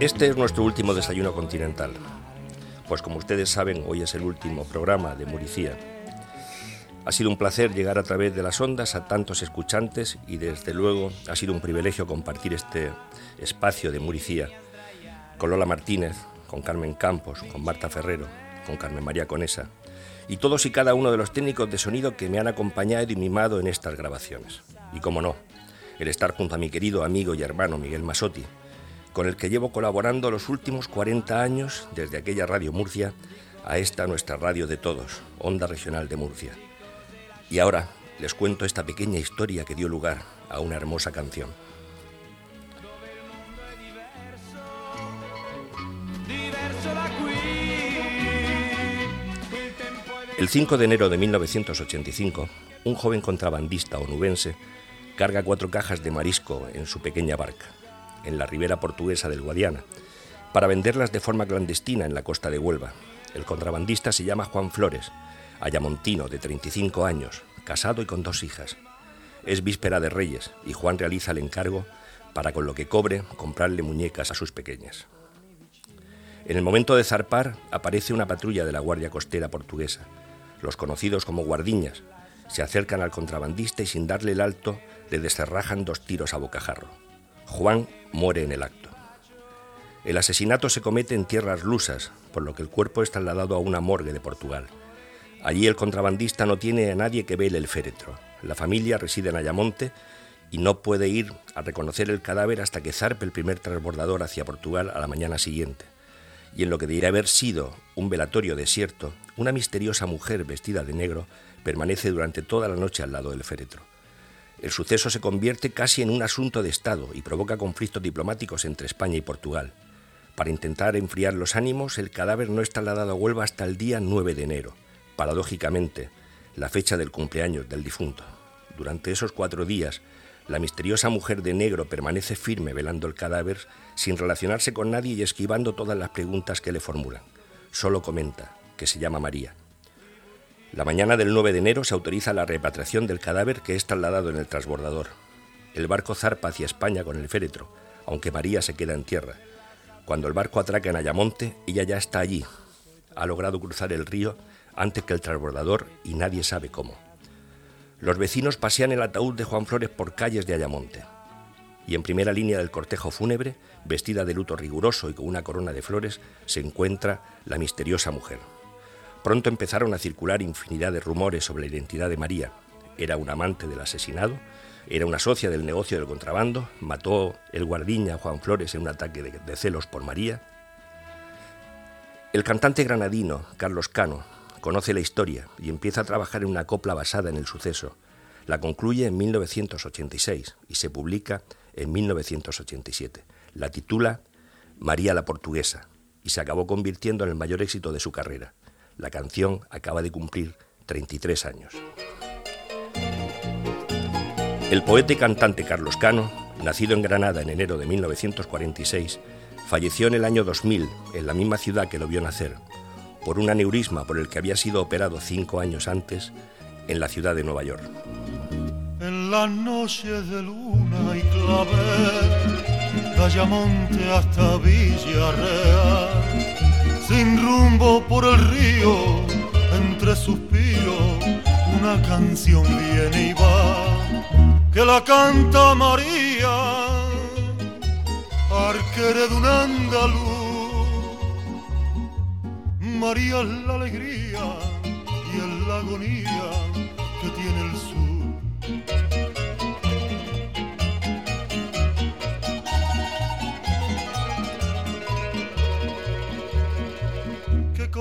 Este es nuestro último desayuno continental, pues como ustedes saben, hoy es el último programa de Muricía. Ha sido un placer llegar a través de las ondas a tantos escuchantes y desde luego ha sido un privilegio compartir este espacio de Muricía con Lola Martínez, con Carmen Campos, con Marta Ferrero, con Carmen María Conesa y todos y cada uno de los técnicos de sonido que me han acompañado y mimado en estas grabaciones. Y como no, el estar junto a mi querido amigo y hermano Miguel Masotti, con el que llevo colaborando los últimos 40 años desde aquella Radio Murcia a esta nuestra radio de todos, Onda Regional de Murcia. Y ahora les cuento esta pequeña historia que dio lugar a una hermosa canción. El 5 de enero de 1985, un joven contrabandista onubense carga cuatro cajas de marisco en su pequeña barca, en la ribera portuguesa del Guadiana, para venderlas de forma clandestina en la costa de Huelva. El contrabandista se llama Juan Flores, ayamontino de 35 años, casado y con dos hijas. Es víspera de Reyes y Juan realiza el encargo para con lo que cobre comprarle muñecas a sus pequeñas. En el momento de zarpar aparece una patrulla de la Guardia Costera portuguesa los conocidos como guardiñas, se acercan al contrabandista y sin darle el alto le descerrajan dos tiros a bocajarro. Juan muere en el acto. El asesinato se comete en tierras lusas, por lo que el cuerpo es trasladado a una morgue de Portugal. Allí el contrabandista no tiene a nadie que vele el féretro. La familia reside en Ayamonte y no puede ir a reconocer el cadáver hasta que zarpe el primer transbordador hacia Portugal a la mañana siguiente y en lo que debería haber sido un velatorio desierto, una misteriosa mujer vestida de negro permanece durante toda la noche al lado del féretro. El suceso se convierte casi en un asunto de Estado y provoca conflictos diplomáticos entre España y Portugal. Para intentar enfriar los ánimos, el cadáver no es trasladado a Huelva hasta el día 9 de enero, paradójicamente, la fecha del cumpleaños del difunto. Durante esos cuatro días, la misteriosa mujer de negro permanece firme velando el cadáver sin relacionarse con nadie y esquivando todas las preguntas que le formulan. Solo comenta que se llama María. La mañana del 9 de enero se autoriza la repatriación del cadáver que es trasladado en el transbordador. El barco zarpa hacia España con el féretro, aunque María se queda en tierra. Cuando el barco atraca en Ayamonte, ella ya está allí. Ha logrado cruzar el río antes que el transbordador y nadie sabe cómo. Los vecinos pasean el ataúd de Juan Flores por calles de Ayamonte. Y en primera línea del cortejo fúnebre, vestida de luto riguroso y con una corona de flores, se encuentra la misteriosa mujer. Pronto empezaron a circular infinidad de rumores sobre la identidad de María. Era un amante del asesinado, era una socia del negocio del contrabando, mató el guardiña Juan Flores en un ataque de, de celos por María. El cantante granadino Carlos Cano conoce la historia y empieza a trabajar en una copla basada en el suceso. La concluye en 1986 y se publica en 1987. La titula María la Portuguesa y se acabó convirtiendo en el mayor éxito de su carrera. La canción acaba de cumplir 33 años. El poeta y cantante Carlos Cano, nacido en Granada en enero de 1946, falleció en el año 2000 en la misma ciudad que lo vio nacer, por un aneurisma por el que había sido operado cinco años antes en la ciudad de Nueva York. En de luna y hasta Villarreal, sin rumbo por el río, entre suspiros, una canción viene y va, que la canta María, arquere de un andaluz María es la alegría y es la agonía que tiene el sur.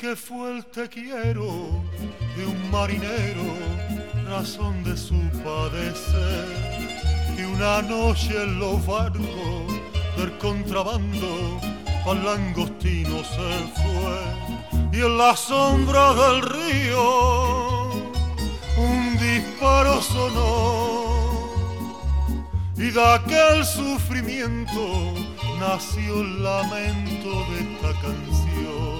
Que fue el te quiero de un marinero, razón de su padecer. Y una noche en los barcos del contrabando al langostino se fue. Y en la sombra del río un disparo sonó. Y de aquel sufrimiento nació el lamento de esta canción.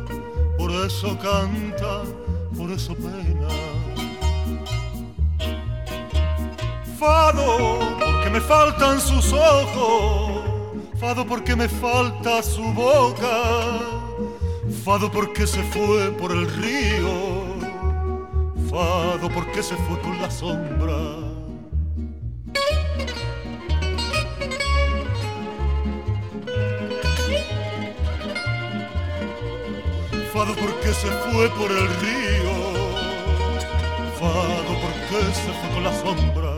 por eso canta, por eso pena. Fado, porque me faltan sus ojos, fado porque me falta su boca, fado porque se fue por el río, fado porque se fue con la sombra. Fado porque se fue por el río, fado porque se fue con la sombra.